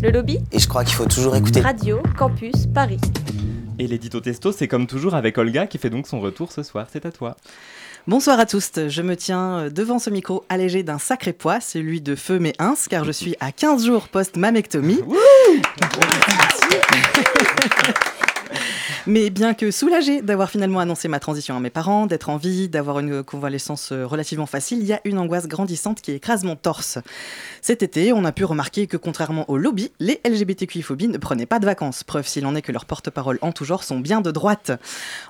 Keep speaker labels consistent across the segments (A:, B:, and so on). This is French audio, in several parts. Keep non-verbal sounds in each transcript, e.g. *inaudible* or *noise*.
A: Le lobby
B: Et je crois qu'il faut toujours écouter.
A: Radio Campus Paris.
C: Et l'édito testo, c'est comme toujours avec Olga qui fait donc son retour ce soir. C'est à toi.
D: Bonsoir à tous, je me tiens devant ce micro allégé d'un sacré poids, celui de feu mais ins, car je suis à 15 jours post-mamectomie. *laughs* Mais bien que soulagée d'avoir finalement annoncé ma transition à mes parents, d'être en vie, d'avoir une convalescence euh, relativement facile, il y a une angoisse grandissante qui écrase mon torse. Cet été, on a pu remarquer que contrairement au lobby, les LGBTQI-phobies ne prenaient pas de vacances, preuve s'il en est que leurs porte-parole en tout genre sont bien de droite.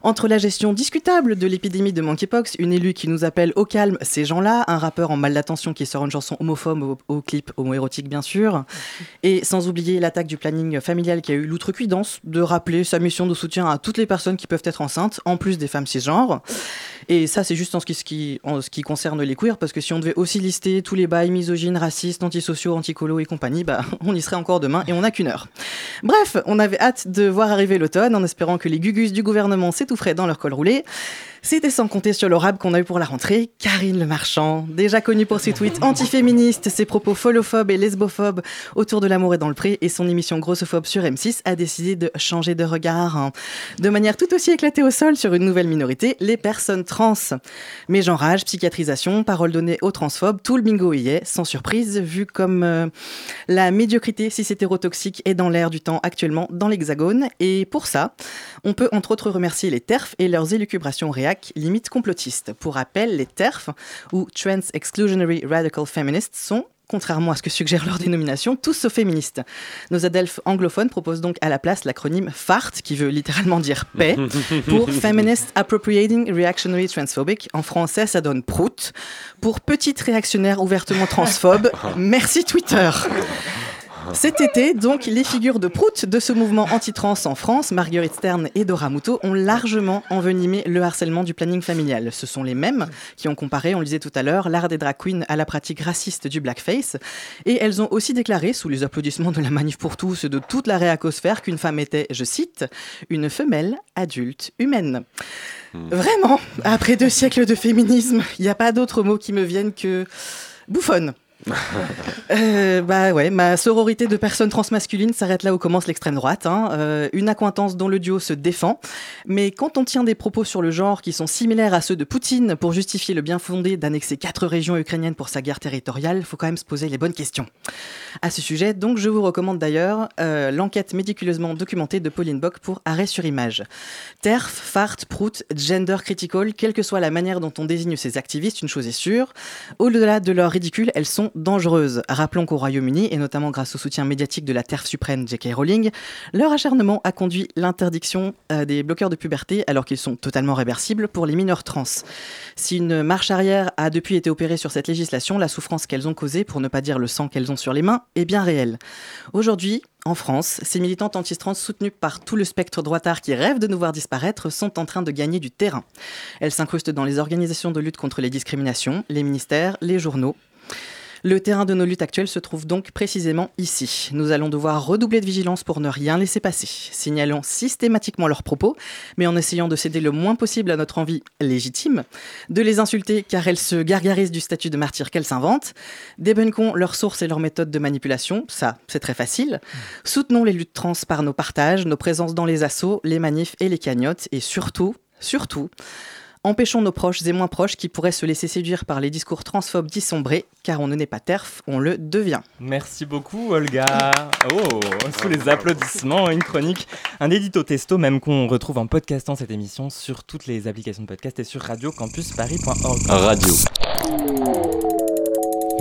D: Entre la gestion discutable de l'épidémie de monkeypox, une élue qui nous appelle au calme ces gens-là, un rappeur en mal d'attention qui sort une chanson homophobe au, au clip homoérotique bien sûr, et sans oublier l'attaque du planning familial qui a eu l'outrecuidance de rappeler sa mission de soutien à toutes les personnes qui peuvent être enceintes, en plus des femmes cisgenres. Et ça, c'est juste en ce, qui, concerne les queers, parce que si on devait aussi lister tous les bails misogynes, racistes, antisociaux, anticolos et compagnie, bah, *laughs* on y serait encore demain et on n'a qu'une heure. Bref, on avait hâte de voir arriver l'automne en espérant que les gugus du gouvernement s'étoufferaient dans leur col roulé. C'était sans compter sur l'orable qu'on a eu pour la rentrée, Karine Le Marchand, déjà connue pour ses tweets antiféministes, ses propos folophobes et lesbophobes. Autour de l'amour et dans le pré, et son émission grossophobe sur M6 a décidé de changer de regard, hein, de manière tout aussi éclatée au sol sur une nouvelle minorité, les personnes trans. Mais j'enrage, psychiatrisation, parole donnée aux transphobes, tout le bingo y est, sans surprise, vu comme euh, la médiocrité cis-hétérotoxique est dans l'air du temps actuellement dans l'Hexagone, et pour ça, on peut entre autres remercier les TERF et leurs élucubrations réac limite complotistes. Pour rappel, les TERF, ou Trans Exclusionary Radical Feminists, sont contrairement à ce que suggère leur dénomination, tous sauf féministes. Nos adelphes anglophones proposent donc à la place l'acronyme FART, qui veut littéralement dire paix, *laughs* pour Feminist Appropriating Reactionary Transphobic. En français, ça donne prout. Pour petite réactionnaire ouvertement transphobe, *laughs* merci Twitter. Cet été, donc, les figures de prout de ce mouvement anti-trans en France, Marguerite Stern et Dora Muto, ont largement envenimé le harcèlement du planning familial. Ce sont les mêmes qui ont comparé, on le disait tout à l'heure, l'art des drag queens à la pratique raciste du blackface. Et elles ont aussi déclaré, sous les applaudissements de la manif pour tous et de toute la réacosphère, qu'une femme était, je cite, une femelle adulte humaine. Vraiment, après deux siècles de féminisme, il n'y a pas d'autre mot qui me viennent que bouffonne. Euh, bah ouais, ma sororité de personnes transmasculines s'arrête là où commence l'extrême droite. hein. Euh, une accointance dont le duo se défend. Mais quand on tient des propos sur le genre qui sont similaires à ceux de Poutine pour justifier le bien fondé d'annexer quatre régions ukrainiennes pour sa guerre territoriale, faut quand même se poser les bonnes questions. À ce sujet, donc, je vous recommande d'ailleurs euh, l'enquête méticuleusement documentée de Pauline Bock pour Arrêt sur image. TERF, fart, prout, gender critical, quelle que soit la manière dont on désigne ces activistes, une chose est sûre, au-delà de leur ridicule, elles sont dangereuses. Rappelons qu'au Royaume-Uni, et notamment grâce au soutien médiatique de la TERF suprême J.K. Rowling, leur acharnement a conduit l'interdiction euh, des bloqueurs de puberté alors qu'ils sont totalement réversibles pour les mineurs trans. Si une marche arrière a depuis été opérée sur cette législation, la souffrance qu'elles ont causée, pour ne pas dire le sang qu'elles ont sur les mains, est bien réelle. Aujourd'hui, en France, ces militantes anti-trans soutenues par tout le spectre droitard qui rêve de nous voir disparaître sont en train de gagner du terrain. Elles s'incrustent dans les organisations de lutte contre les discriminations, les ministères, les journaux. Le terrain de nos luttes actuelles se trouve donc précisément ici. Nous allons devoir redoubler de vigilance pour ne rien laisser passer. Signalons systématiquement leurs propos, mais en essayant de céder le moins possible à notre envie légitime, de les insulter car elles se gargarisent du statut de martyr qu'elles s'inventent, débunkons leurs sources et leurs méthodes de manipulation, ça c'est très facile, soutenons les luttes trans par nos partages, nos présences dans les assauts, les manifs et les cagnottes, et surtout, surtout, Empêchons nos proches et moins proches qui pourraient se laisser séduire par les discours transphobes dissombrés, car on ne naît pas terf, on le devient.
C: Merci beaucoup, Olga. Oh, sous les applaudissements, une chronique, un édito testo, même qu'on retrouve en podcastant cette émission sur toutes les applications de podcast et sur radiocampusparis.org.
E: Radio.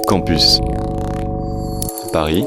E: Campus. Paris